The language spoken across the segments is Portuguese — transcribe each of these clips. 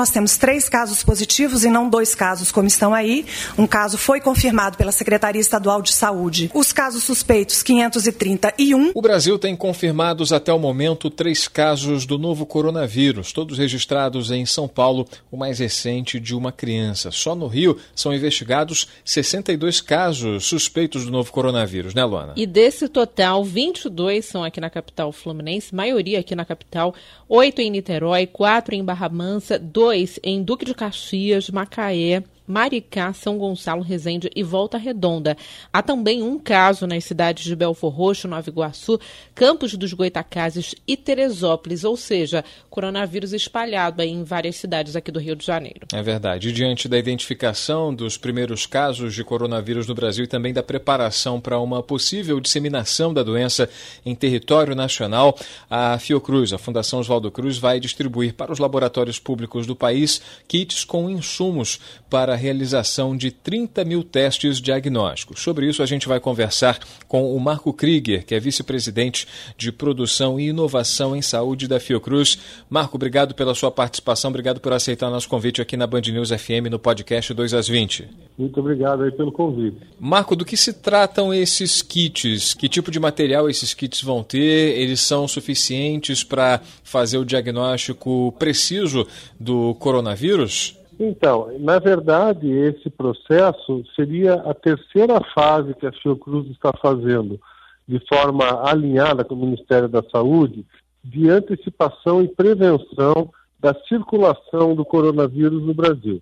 Nós temos três casos positivos e não dois casos, como estão aí. Um caso foi confirmado pela Secretaria Estadual de Saúde. Os casos suspeitos, 531. O Brasil tem confirmados até o momento três casos do novo coronavírus, todos registrados em São Paulo, o mais recente de uma criança. Só no Rio são investigados 62 casos suspeitos do novo coronavírus, né, Luana? E desse total, 22 são aqui na capital fluminense, maioria aqui na capital, oito em Niterói, quatro em Barra Mansa, dois dois em Duque de Caxias, Macaé, Maricá, São Gonçalo, Resende e Volta Redonda. Há também um caso nas cidades de Belfor Roxo, Nova Iguaçu, Campos dos Goitacazes e Teresópolis, ou seja, coronavírus espalhado em várias cidades aqui do Rio de Janeiro. É verdade. E diante da identificação dos primeiros casos de coronavírus no Brasil e também da preparação para uma possível disseminação da doença em território nacional, a Fiocruz, a Fundação Oswaldo Cruz, vai distribuir para os laboratórios públicos do país kits com insumos para realização de 30 mil testes diagnósticos. Sobre isso, a gente vai conversar com o Marco Krieger, que é vice-presidente de produção e inovação em saúde da Fiocruz. Marco, obrigado pela sua participação, obrigado por aceitar nosso convite aqui na Band News FM no podcast 2 às 20. Muito obrigado aí pelo convite. Marco, do que se tratam esses kits? Que tipo de material esses kits vão ter? Eles são suficientes para fazer o diagnóstico preciso do coronavírus? Então, na verdade, esse processo seria a terceira fase que a Fiocruz está fazendo, de forma alinhada com o Ministério da Saúde, de antecipação e prevenção da circulação do coronavírus no Brasil.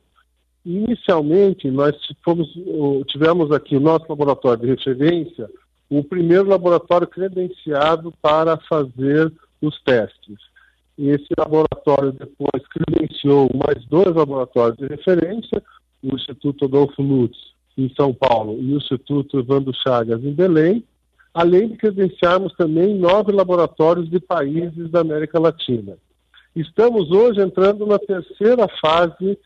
Inicialmente, nós fomos, tivemos aqui o nosso laboratório de referência, o primeiro laboratório credenciado para fazer os testes. Esse laboratório depois credenciou mais dois laboratórios de referência, o Instituto Adolfo Lutz, em São Paulo, e o Instituto Evandro Chagas, em Belém, além de credenciarmos também nove laboratórios de países da América Latina. Estamos hoje entrando na terceira fase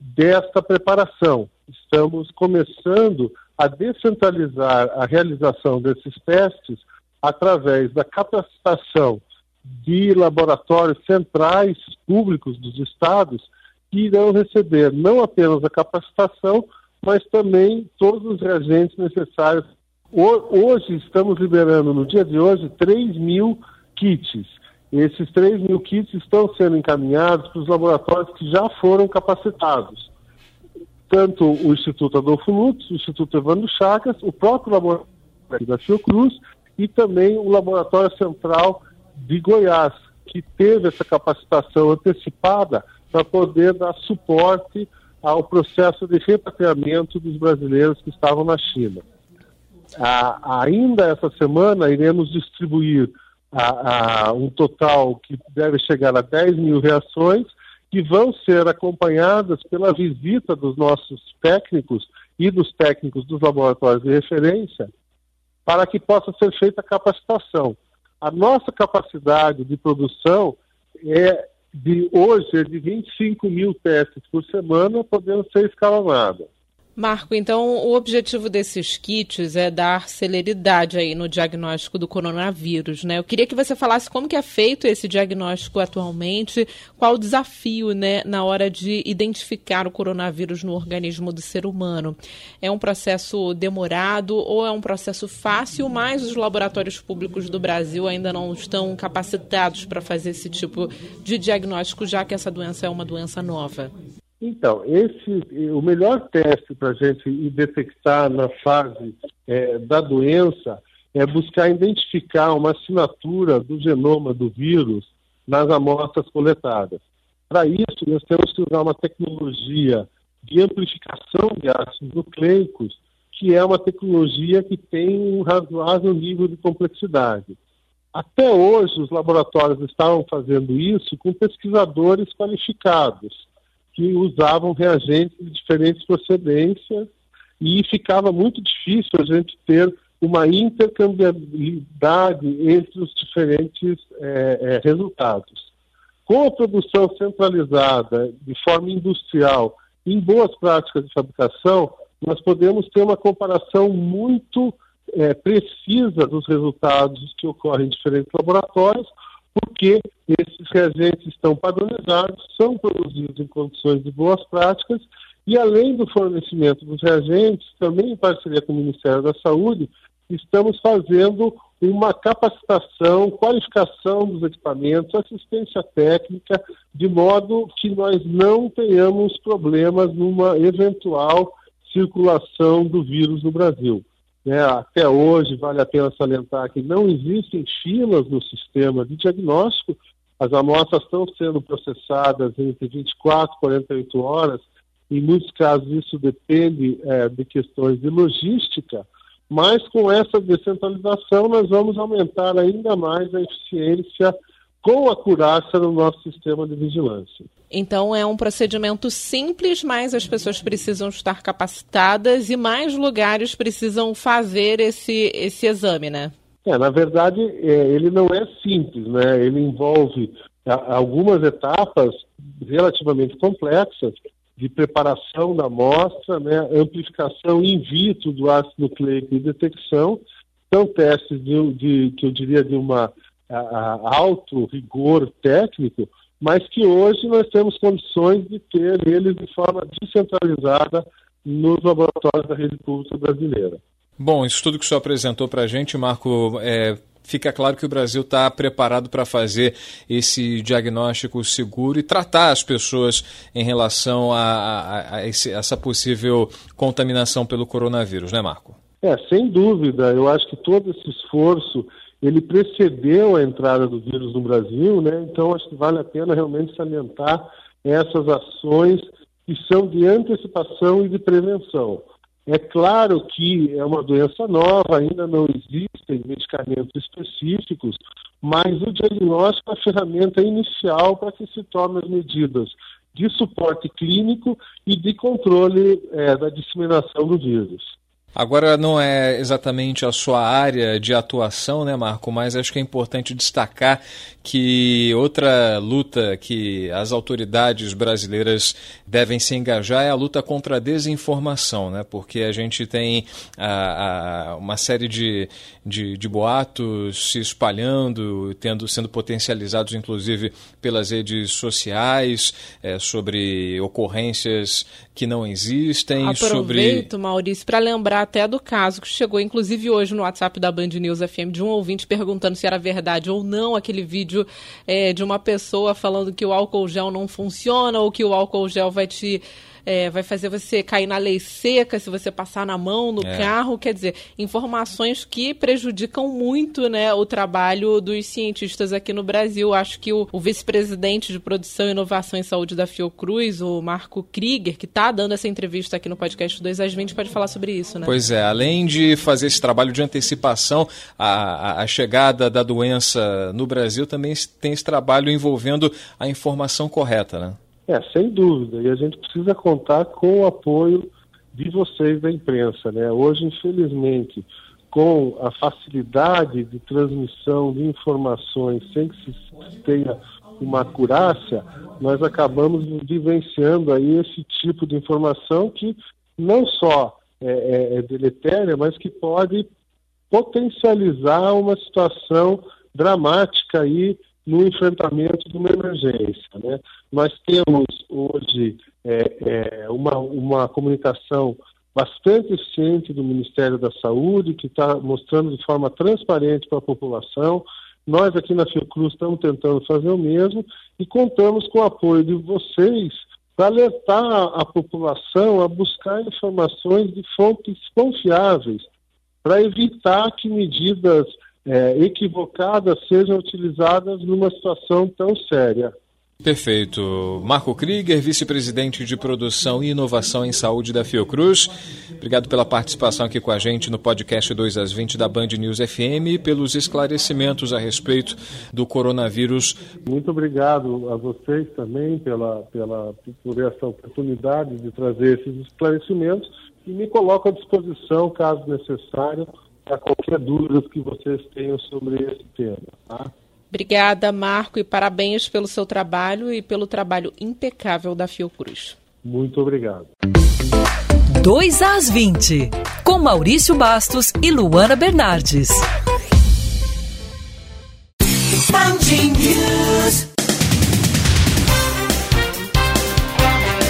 desta preparação. Estamos começando a descentralizar a realização desses testes através da capacitação de laboratórios centrais públicos dos estados que irão receber não apenas a capacitação, mas também todos os reagentes necessários. Hoje estamos liberando, no dia de hoje, 3 mil kits. Esses 3 mil kits estão sendo encaminhados para os laboratórios que já foram capacitados. Tanto o Instituto Adolfo Lutz, o Instituto Evandro Chagas, o próprio laboratório da Fiocruz e também o Laboratório Central de Goiás, que teve essa capacitação antecipada para poder dar suporte ao processo de repatriamento dos brasileiros que estavam na China. ainda essa semana iremos distribuir a, a, um total que deve chegar a 10 mil reações, que vão ser acompanhadas pela visita dos nossos técnicos e dos técnicos dos laboratórios de referência, para que possa ser feita a capacitação. A nossa capacidade de produção é de hoje é de 25 mil testes por semana, podendo ser escalonada. Marco, então o objetivo desses kits é dar celeridade aí no diagnóstico do coronavírus, né? Eu queria que você falasse como que é feito esse diagnóstico atualmente, qual o desafio, né, na hora de identificar o coronavírus no organismo do ser humano. É um processo demorado ou é um processo fácil, mas os laboratórios públicos do Brasil ainda não estão capacitados para fazer esse tipo de diagnóstico, já que essa doença é uma doença nova? Então, esse, o melhor teste para a gente detectar na fase é, da doença é buscar identificar uma assinatura do genoma do vírus nas amostras coletadas. Para isso, nós temos que usar uma tecnologia de amplificação de ácidos nucleicos, que é uma tecnologia que tem um razoável nível de complexidade. Até hoje, os laboratórios estavam fazendo isso com pesquisadores qualificados que usavam reagentes de diferentes procedências e ficava muito difícil a gente ter uma intercambiabilidade entre os diferentes é, é, resultados. Com a produção centralizada, de forma industrial, em boas práticas de fabricação, nós podemos ter uma comparação muito é, precisa dos resultados que ocorrem em diferentes laboratórios, porque esses reagentes estão padronizados, são produzidos em condições de boas práticas e, além do fornecimento dos reagentes, também em parceria com o Ministério da Saúde, estamos fazendo uma capacitação, qualificação dos equipamentos, assistência técnica, de modo que nós não tenhamos problemas numa eventual circulação do vírus no Brasil. É, até hoje, vale a pena salientar que não existem filas no sistema de diagnóstico, as amostras estão sendo processadas entre 24 e 48 horas, em muitos casos isso depende é, de questões de logística, mas com essa descentralização nós vamos aumentar ainda mais a eficiência com a acurácia no nosso sistema de vigilância. Então é um procedimento simples, mas as pessoas precisam estar capacitadas e mais lugares precisam fazer esse, esse exame, né? É, na verdade, é, ele não é simples, né? Ele envolve algumas etapas relativamente complexas de preparação da amostra, né, amplificação in vitro do ácido nucleico e detecção. São testes de, de que eu diria de uma a, a alto rigor técnico, mas que hoje nós temos condições de ter eles de forma descentralizada nos laboratórios da rede pública brasileira. Bom, isso tudo que o senhor apresentou para a gente, Marco, é, fica claro que o Brasil está preparado para fazer esse diagnóstico seguro e tratar as pessoas em relação a, a, a esse, essa possível contaminação pelo coronavírus, né, Marco? É, sem dúvida. Eu acho que todo esse esforço ele precedeu a entrada do vírus no Brasil, né? Então acho que vale a pena realmente salientar essas ações que são de antecipação e de prevenção. É claro que é uma doença nova, ainda não existem medicamentos específicos, mas o diagnóstico é a ferramenta inicial para que se tomem as medidas de suporte clínico e de controle é, da disseminação do vírus. Agora não é exatamente a sua área de atuação, né, Marco? Mas acho que é importante destacar que outra luta que as autoridades brasileiras devem se engajar é a luta contra a desinformação, né? Porque a gente tem a, a, uma série de, de, de, boatos se espalhando, tendo sendo potencializados, inclusive, pelas redes sociais, é, sobre ocorrências que não existem. Aproveito, sobre... Maurício, para lembrar até do caso que chegou, inclusive, hoje no WhatsApp da Band News FM, de um ouvinte perguntando se era verdade ou não aquele vídeo é, de uma pessoa falando que o álcool gel não funciona ou que o álcool gel vai te é, vai fazer você cair na lei seca se você passar na mão no é. carro. Quer dizer, informações que prejudicam muito né, o trabalho dos cientistas aqui no Brasil. Acho que o, o vice-presidente de produção, inovação e saúde da Fiocruz, o Marco Krieger, que está dando essa entrevista aqui no podcast 2 às 20, pode falar sobre isso, né? Pois é, além de fazer esse trabalho de antecipação à, à chegada da doença no Brasil, também tem esse trabalho envolvendo a informação correta, né? É, sem dúvida. E a gente precisa contar com o apoio de vocês da imprensa. Né? Hoje, infelizmente, com a facilidade de transmissão de informações sem que se tenha uma acurácia, nós acabamos vivenciando aí esse tipo de informação que não só é, é, é deletéria, mas que pode potencializar uma situação dramática aí no enfrentamento de uma emergência. Né? Nós temos hoje é, é, uma, uma comunicação bastante eficiente do Ministério da Saúde, que está mostrando de forma transparente para a população. Nós aqui na Fiocruz estamos tentando fazer o mesmo e contamos com o apoio de vocês para alertar a população a buscar informações de fontes confiáveis, para evitar que medidas é, equivocadas sejam utilizadas numa situação tão séria. Perfeito. Marco Krieger, vice-presidente de produção e inovação em saúde da Fiocruz. Obrigado pela participação aqui com a gente no podcast 2 às 20 da Band News FM e pelos esclarecimentos a respeito do coronavírus. Muito obrigado a vocês também pela, pela, por essa oportunidade de trazer esses esclarecimentos e me coloco à disposição, caso necessário, para qualquer dúvida que vocês tenham sobre esse tema. Tá? Obrigada, Marco, e parabéns pelo seu trabalho e pelo trabalho impecável da Fiocruz. Muito obrigado. 2 às 20, com Maurício Bastos e Luana Bernardes.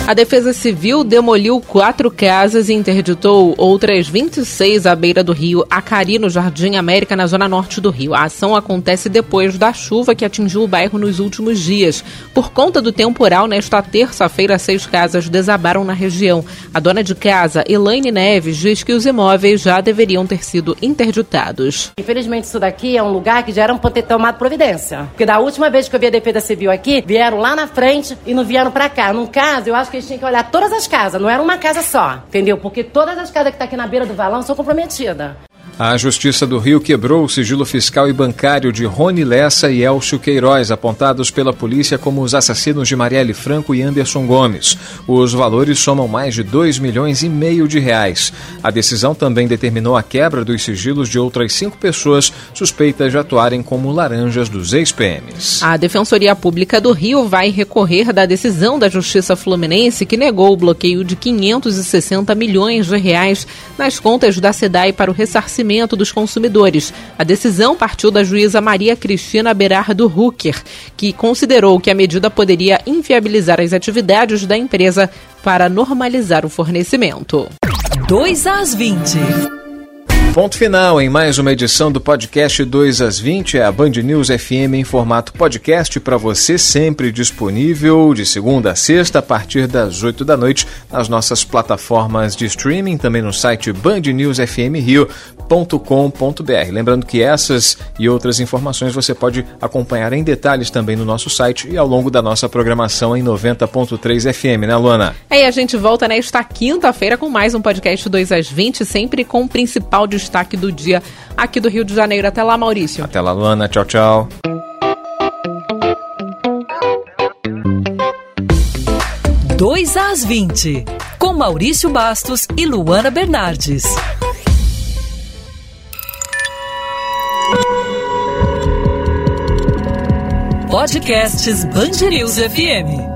A Defesa Civil demoliu quatro casas e interditou outras 26 à beira do rio Acari, no Jardim América, na zona norte do Rio. A ação acontece depois da chuva que atingiu o bairro nos últimos dias. Por conta do temporal, nesta terça-feira, seis casas desabaram na região. A dona de casa, Elaine Neves, diz que os imóveis já deveriam ter sido interditados. Infelizmente, isso daqui é um lugar que já era um ter tomado providência. Porque da última vez que eu vi a Defesa Civil aqui, vieram lá na frente e não vieram para cá. Num caso, eu acho que tinham que olhar todas as casas, não era uma casa só, entendeu? Porque todas as casas que tá aqui na beira do valão são comprometidas. A Justiça do Rio quebrou o sigilo fiscal e bancário de Rony Lessa e Elcio Queiroz, apontados pela polícia como os assassinos de Marielle Franco e Anderson Gomes. Os valores somam mais de 2 milhões e meio de reais. A decisão também determinou a quebra dos sigilos de outras cinco pessoas suspeitas de atuarem como laranjas dos ex-PMs. A Defensoria Pública do Rio vai recorrer da decisão da Justiça Fluminense que negou o bloqueio de 560 milhões de reais nas contas da SEDAI para o ressarcimento dos consumidores. A decisão partiu da juíza Maria Cristina Berardo Hucker, que considerou que a medida poderia inviabilizar as atividades da empresa para normalizar o fornecimento. 2 às 20. Ponto final em mais uma edição do podcast 2 às 20, é a Band News FM em formato podcast para você, sempre disponível de segunda a sexta a partir das 8 da noite nas nossas plataformas de streaming, também no site bandnewsfmrio.com.br. Lembrando que essas e outras informações você pode acompanhar em detalhes também no nosso site e ao longo da nossa programação em 90.3 FM, né, Luana? É, e a gente volta nesta quinta-feira com mais um podcast 2 às 20, sempre com o principal de destaque do dia aqui do Rio de Janeiro. Até lá, Maurício. Até lá, Luana. Tchau, tchau. Dois às 20, com Maurício Bastos e Luana Bernardes. Podcasts Bangerils FM.